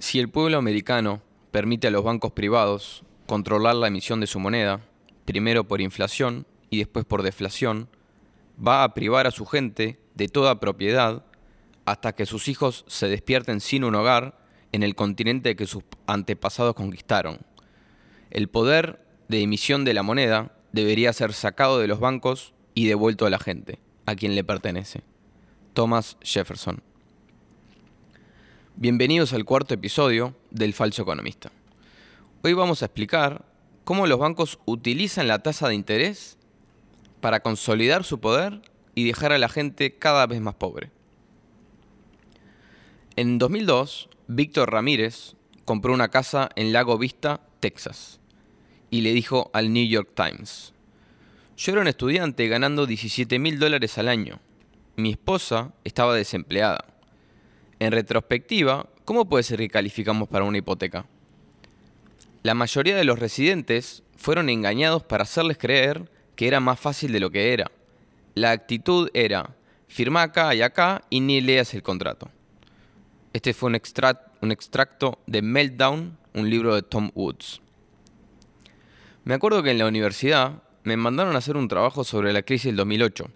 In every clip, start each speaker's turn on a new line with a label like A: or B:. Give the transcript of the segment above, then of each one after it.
A: Si el pueblo americano permite a los bancos privados controlar la emisión de su moneda, primero por inflación y después por deflación, va a privar a su gente de toda propiedad hasta que sus hijos se despierten sin un hogar en el continente que sus antepasados conquistaron. El poder de emisión de la moneda debería ser sacado de los bancos y devuelto a la gente, a quien le pertenece. Thomas Jefferson. Bienvenidos al cuarto episodio del Falso Economista. Hoy vamos a explicar cómo los bancos utilizan la tasa de interés para consolidar su poder y dejar a la gente cada vez más pobre. En 2002, Víctor Ramírez compró una casa en Lago Vista, Texas, y le dijo al New York Times, yo era un estudiante ganando 17 mil dólares al año. Mi esposa estaba desempleada. En retrospectiva, ¿cómo puede ser que calificamos para una hipoteca? La mayoría de los residentes fueron engañados para hacerles creer que era más fácil de lo que era. La actitud era, firma acá y acá y ni leas el contrato. Este fue un, un extracto de Meltdown, un libro de Tom Woods. Me acuerdo que en la universidad me mandaron a hacer un trabajo sobre la crisis del 2008.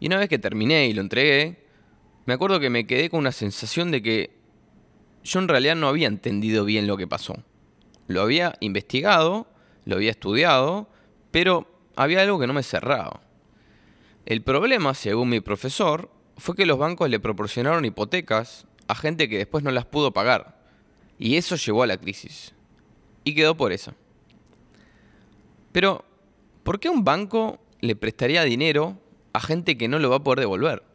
A: Y una vez que terminé y lo entregué, me acuerdo que me quedé con una sensación de que yo en realidad no había entendido bien lo que pasó. Lo había investigado, lo había estudiado, pero había algo que no me cerraba. El problema, según mi profesor, fue que los bancos le proporcionaron hipotecas a gente que después no las pudo pagar. Y eso llevó a la crisis. Y quedó por eso. Pero, ¿por qué un banco le prestaría dinero a gente que no lo va a poder devolver?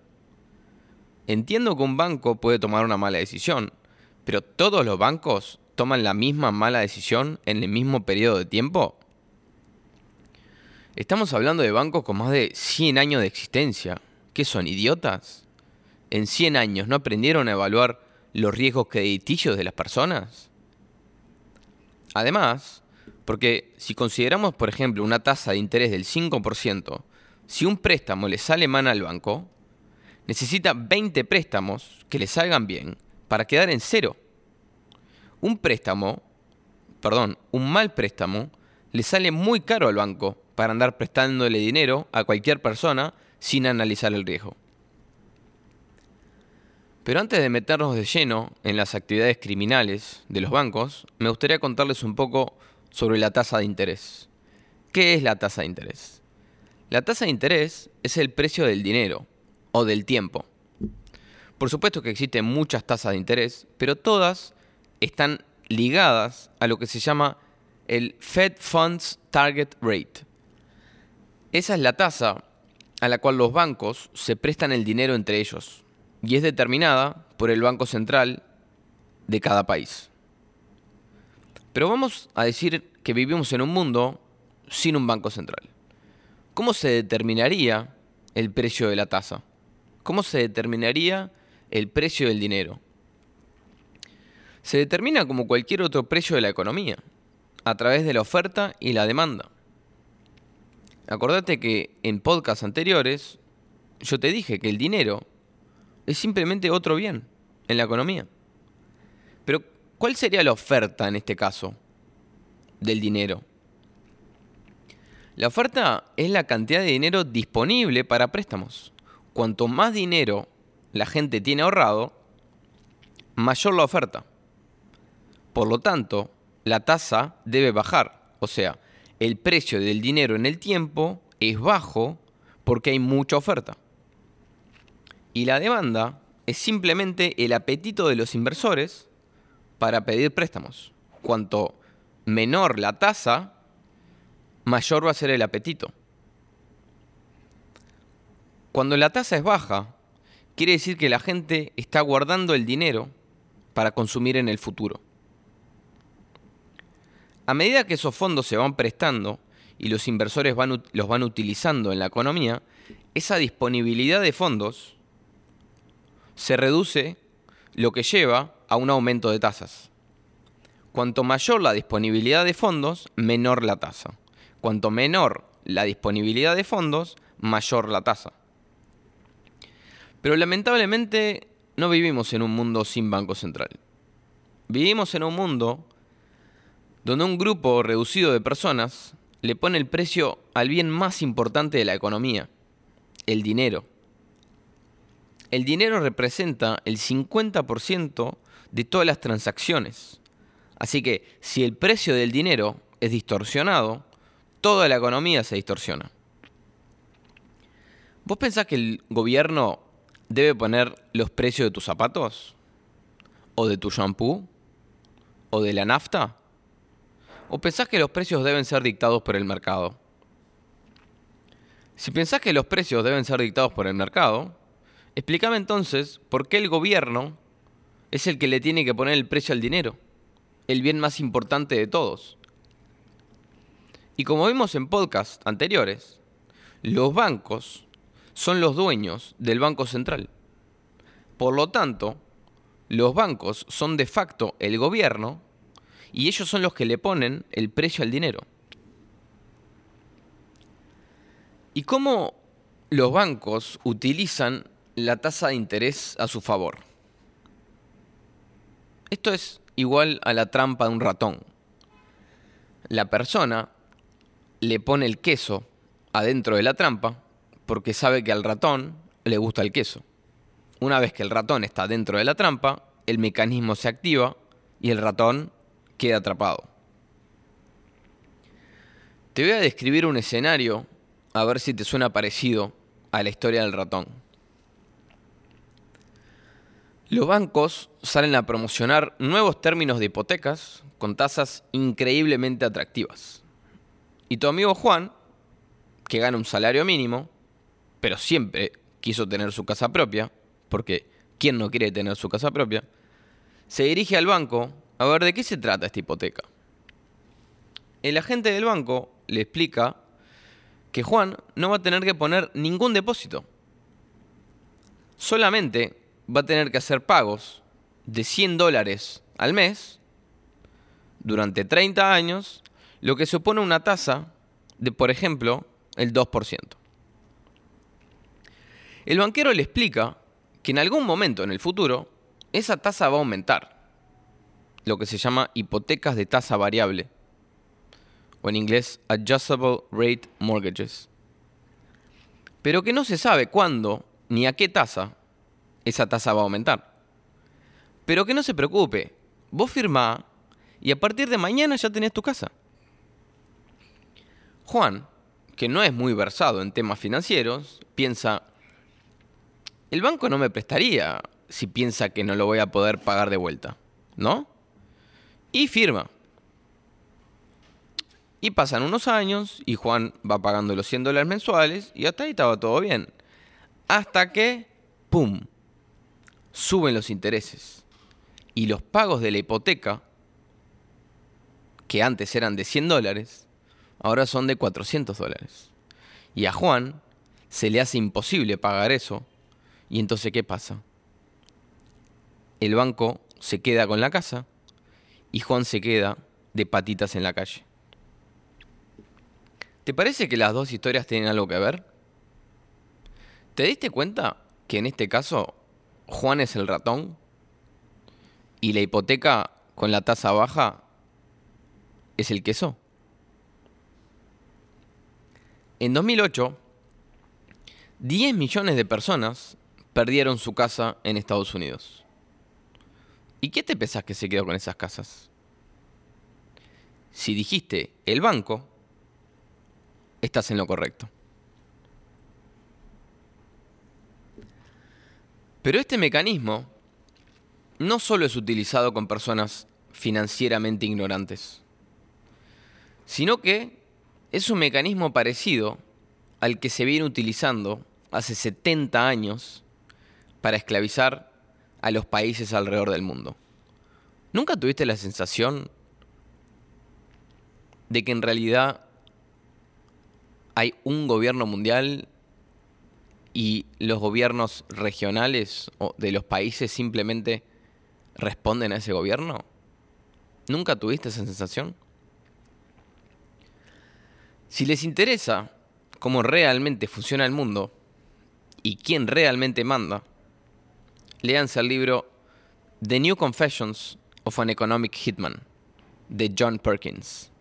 A: Entiendo que un banco puede tomar una mala decisión, pero ¿todos los bancos toman la misma mala decisión en el mismo periodo de tiempo? Estamos hablando de bancos con más de 100 años de existencia. ¿Qué son, idiotas? ¿En 100 años no aprendieron a evaluar los riesgos crediticios de las personas? Además, porque si consideramos, por ejemplo, una tasa de interés del 5%, si un préstamo le sale mal al banco, necesita 20 préstamos que le salgan bien para quedar en cero. Un préstamo, perdón, un mal préstamo, le sale muy caro al banco para andar prestándole dinero a cualquier persona sin analizar el riesgo. Pero antes de meternos de lleno en las actividades criminales de los bancos, me gustaría contarles un poco sobre la tasa de interés. ¿Qué es la tasa de interés? La tasa de interés es el precio del dinero o del tiempo. Por supuesto que existen muchas tasas de interés, pero todas están ligadas a lo que se llama el Fed Funds Target Rate. Esa es la tasa a la cual los bancos se prestan el dinero entre ellos y es determinada por el Banco Central de cada país. Pero vamos a decir que vivimos en un mundo sin un banco central. ¿Cómo se determinaría el precio de la tasa? ¿Cómo se determinaría el precio del dinero? Se determina como cualquier otro precio de la economía, a través de la oferta y la demanda. Acordate que en podcasts anteriores yo te dije que el dinero es simplemente otro bien en la economía. Pero ¿Cuál sería la oferta en este caso del dinero? La oferta es la cantidad de dinero disponible para préstamos. Cuanto más dinero la gente tiene ahorrado, mayor la oferta. Por lo tanto, la tasa debe bajar. O sea, el precio del dinero en el tiempo es bajo porque hay mucha oferta. Y la demanda es simplemente el apetito de los inversores para pedir préstamos. Cuanto menor la tasa, mayor va a ser el apetito. Cuando la tasa es baja, quiere decir que la gente está guardando el dinero para consumir en el futuro. A medida que esos fondos se van prestando y los inversores los van utilizando en la economía, esa disponibilidad de fondos se reduce, lo que lleva a un aumento de tasas. Cuanto mayor la disponibilidad de fondos, menor la tasa. Cuanto menor la disponibilidad de fondos, mayor la tasa. Pero lamentablemente no vivimos en un mundo sin Banco Central. Vivimos en un mundo donde un grupo reducido de personas le pone el precio al bien más importante de la economía, el dinero. El dinero representa el 50% de todas las transacciones. Así que si el precio del dinero es distorsionado, toda la economía se distorsiona. ¿Vos pensás que el gobierno debe poner los precios de tus zapatos? ¿O de tu shampoo? ¿O de la nafta? ¿O pensás que los precios deben ser dictados por el mercado? Si pensás que los precios deben ser dictados por el mercado, explícame entonces por qué el gobierno es el que le tiene que poner el precio al dinero, el bien más importante de todos. Y como vimos en podcasts anteriores, los bancos son los dueños del Banco Central. Por lo tanto, los bancos son de facto el gobierno y ellos son los que le ponen el precio al dinero. ¿Y cómo los bancos utilizan la tasa de interés a su favor? Esto es igual a la trampa de un ratón. La persona le pone el queso adentro de la trampa porque sabe que al ratón le gusta el queso. Una vez que el ratón está dentro de la trampa, el mecanismo se activa y el ratón queda atrapado. Te voy a describir un escenario a ver si te suena parecido a la historia del ratón. Los bancos salen a promocionar nuevos términos de hipotecas con tasas increíblemente atractivas. Y tu amigo Juan, que gana un salario mínimo, pero siempre quiso tener su casa propia, porque ¿quién no quiere tener su casa propia? Se dirige al banco a ver de qué se trata esta hipoteca. El agente del banco le explica que Juan no va a tener que poner ningún depósito. Solamente va a tener que hacer pagos de 100 dólares al mes durante 30 años, lo que supone una tasa de, por ejemplo, el 2%. El banquero le explica que en algún momento en el futuro esa tasa va a aumentar, lo que se llama hipotecas de tasa variable, o en inglés Adjustable Rate Mortgages, pero que no se sabe cuándo ni a qué tasa esa tasa va a aumentar. Pero que no se preocupe, vos firmá y a partir de mañana ya tenés tu casa. Juan, que no es muy versado en temas financieros, piensa, el banco no me prestaría si piensa que no lo voy a poder pagar de vuelta, ¿no? Y firma. Y pasan unos años y Juan va pagando los 100 dólares mensuales y hasta ahí estaba todo bien. Hasta que, ¡pum!, suben los intereses. Y los pagos de la hipoteca, que antes eran de 100 dólares, ahora son de 400 dólares. Y a Juan se le hace imposible pagar eso y entonces, ¿qué pasa? El banco se queda con la casa y Juan se queda de patitas en la calle. ¿Te parece que las dos historias tienen algo que ver? ¿Te diste cuenta que en este caso Juan es el ratón y la hipoteca con la tasa baja es el queso? En 2008, 10 millones de personas perdieron su casa en Estados Unidos. ¿Y qué te pensás que se quedó con esas casas? Si dijiste el banco, estás en lo correcto. Pero este mecanismo no solo es utilizado con personas financieramente ignorantes, sino que es un mecanismo parecido al que se viene utilizando hace 70 años para esclavizar a los países alrededor del mundo. ¿Nunca tuviste la sensación de que en realidad hay un gobierno mundial y los gobiernos regionales o de los países simplemente responden a ese gobierno? ¿Nunca tuviste esa sensación? Si les interesa cómo realmente funciona el mundo y quién realmente manda, léanse el libro The New Confessions of an Economic Hitman, de John Perkins.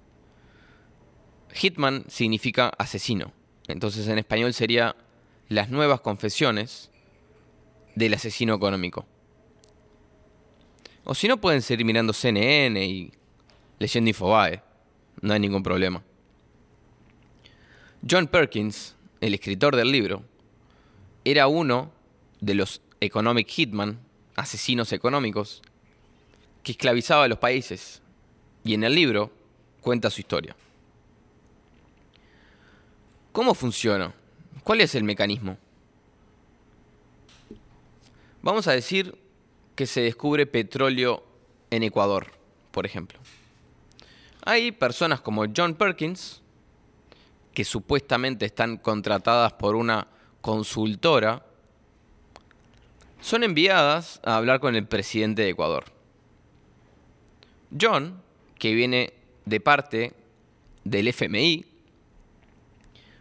A: Hitman significa asesino, entonces en español sería las nuevas confesiones del asesino económico. O si no, pueden seguir mirando CNN y leyendo Infobae. No hay ningún problema. John Perkins, el escritor del libro, era uno de los economic hitman, asesinos económicos, que esclavizaba a los países. Y en el libro cuenta su historia. ¿Cómo funciona? ¿Cuál es el mecanismo? Vamos a decir que se descubre petróleo en Ecuador, por ejemplo. Hay personas como John Perkins, que supuestamente están contratadas por una consultora, son enviadas a hablar con el presidente de Ecuador. John, que viene de parte del FMI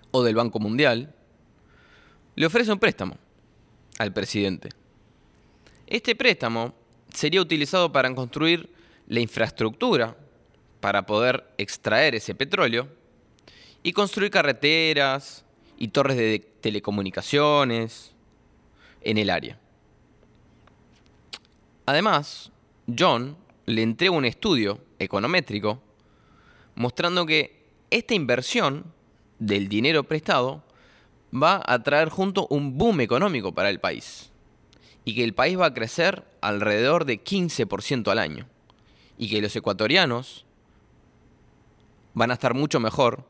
A: o del Banco Mundial, le ofrece un préstamo al presidente. Este préstamo sería utilizado para construir la infraestructura para poder extraer ese petróleo y construir carreteras y torres de telecomunicaciones en el área. Además, John le entrega un estudio econométrico mostrando que esta inversión del dinero prestado va a traer junto un boom económico para el país y que el país va a crecer alrededor de 15% al año y que los ecuatorianos van a estar mucho mejor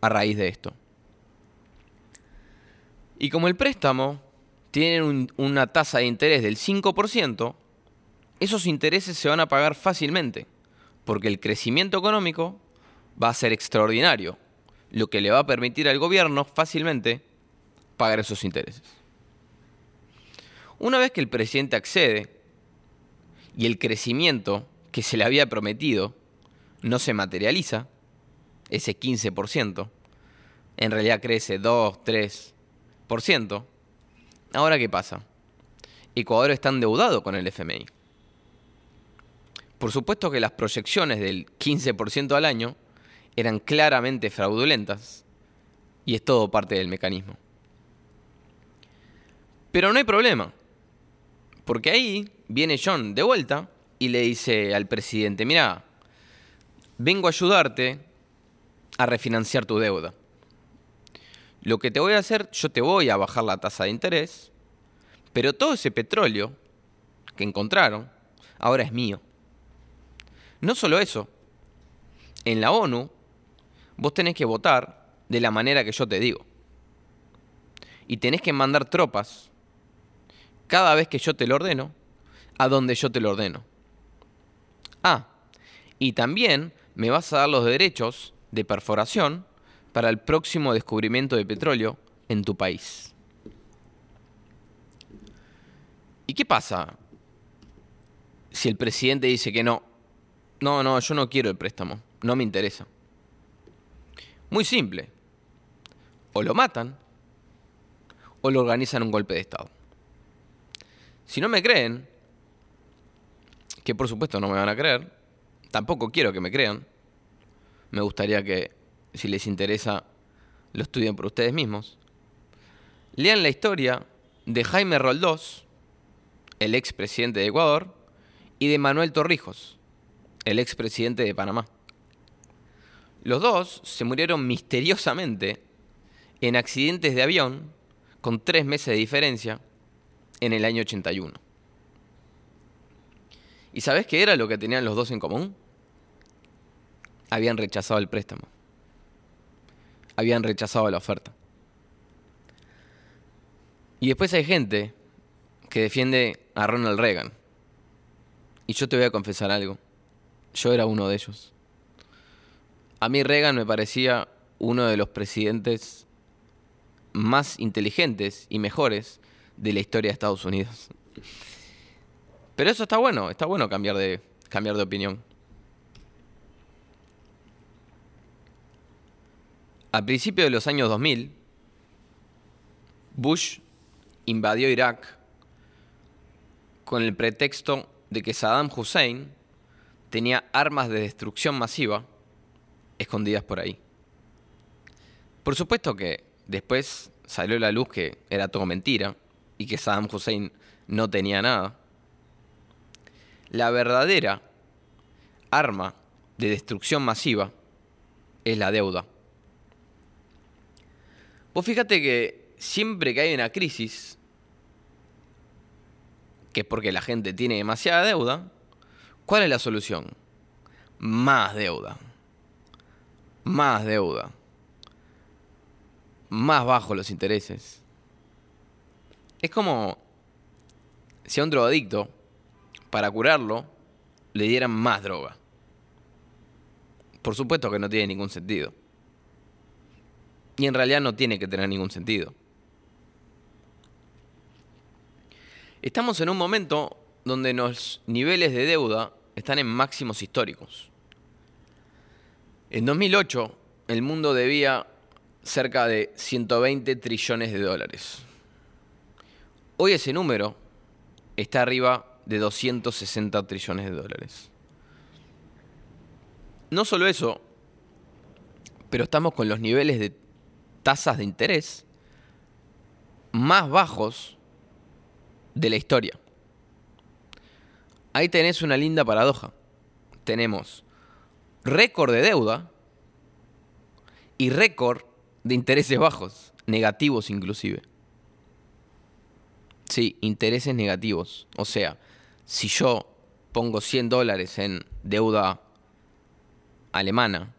A: a raíz de esto. Y como el préstamo tiene una tasa de interés del 5%, esos intereses se van a pagar fácilmente, porque el crecimiento económico va a ser extraordinario, lo que le va a permitir al gobierno fácilmente pagar esos intereses. Una vez que el presidente accede y el crecimiento que se le había prometido no se materializa, ese 15%, en realidad crece 2, 3%, ahora ¿qué pasa? Ecuador está endeudado con el FMI. Por supuesto que las proyecciones del 15% al año eran claramente fraudulentas y es todo parte del mecanismo. Pero no hay problema. Porque ahí viene John de vuelta y le dice al presidente, mira, vengo a ayudarte a refinanciar tu deuda. Lo que te voy a hacer, yo te voy a bajar la tasa de interés, pero todo ese petróleo que encontraron ahora es mío. No solo eso, en la ONU vos tenés que votar de la manera que yo te digo. Y tenés que mandar tropas cada vez que yo te lo ordeno, a donde yo te lo ordeno. Ah, y también me vas a dar los derechos de perforación para el próximo descubrimiento de petróleo en tu país. ¿Y qué pasa si el presidente dice que no? No, no, yo no quiero el préstamo, no me interesa. Muy simple. O lo matan o lo organizan un golpe de Estado. Si no me creen, que por supuesto no me van a creer, tampoco quiero que me crean, me gustaría que, si les interesa, lo estudien por ustedes mismos, lean la historia de Jaime Roldós, el expresidente de Ecuador, y de Manuel Torrijos, el expresidente de Panamá. Los dos se murieron misteriosamente en accidentes de avión con tres meses de diferencia en el año 81. ¿Y sabes qué era lo que tenían los dos en común? Habían rechazado el préstamo. Habían rechazado la oferta. Y después hay gente que defiende a Ronald Reagan. Y yo te voy a confesar algo. Yo era uno de ellos. A mí Reagan me parecía uno de los presidentes más inteligentes y mejores de la historia de Estados Unidos. Pero eso está bueno, está bueno cambiar de, cambiar de opinión. A principios de los años 2000, Bush invadió Irak con el pretexto de que Saddam Hussein tenía armas de destrucción masiva escondidas por ahí. Por supuesto que después salió a la luz que era todo mentira y que Saddam Hussein no tenía nada. La verdadera arma de destrucción masiva es la deuda. Vos fíjate que siempre que hay una crisis, que es porque la gente tiene demasiada deuda, ¿cuál es la solución? Más deuda. Más deuda. Más bajos los intereses. Es como si a un drogadicto, para curarlo, le dieran más droga. Por supuesto que no tiene ningún sentido. Y en realidad no tiene que tener ningún sentido. Estamos en un momento donde los niveles de deuda están en máximos históricos. En 2008, el mundo debía cerca de 120 trillones de dólares. Hoy ese número está arriba de 260 trillones de dólares. No solo eso, pero estamos con los niveles de tasas de interés más bajos de la historia. Ahí tenés una linda paradoja. Tenemos récord de deuda y récord de intereses bajos, negativos inclusive. Sí, intereses negativos. O sea, si yo pongo 100 dólares en deuda alemana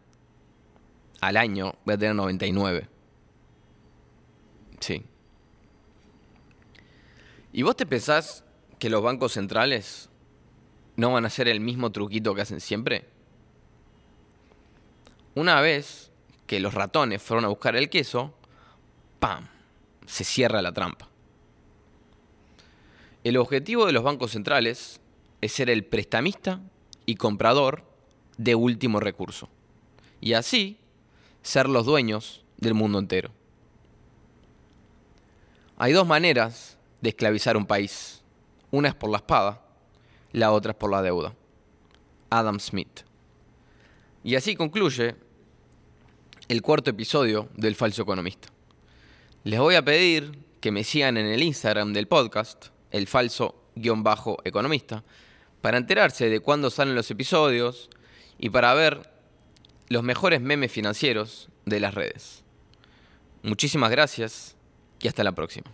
A: al año, voy a tener 99. Sí. ¿Y vos te pensás que los bancos centrales no van a hacer el mismo truquito que hacen siempre? Una vez que los ratones fueron a buscar el queso, ¡pam! Se cierra la trampa. El objetivo de los bancos centrales es ser el prestamista y comprador de último recurso. Y así ser los dueños del mundo entero. Hay dos maneras de esclavizar un país. Una es por la espada, la otra es por la deuda. Adam Smith. Y así concluye el cuarto episodio del Falso Economista. Les voy a pedir que me sigan en el Instagram del podcast, el falso-economista, para enterarse de cuándo salen los episodios y para ver los mejores memes financieros de las redes. Muchísimas gracias y hasta la próxima.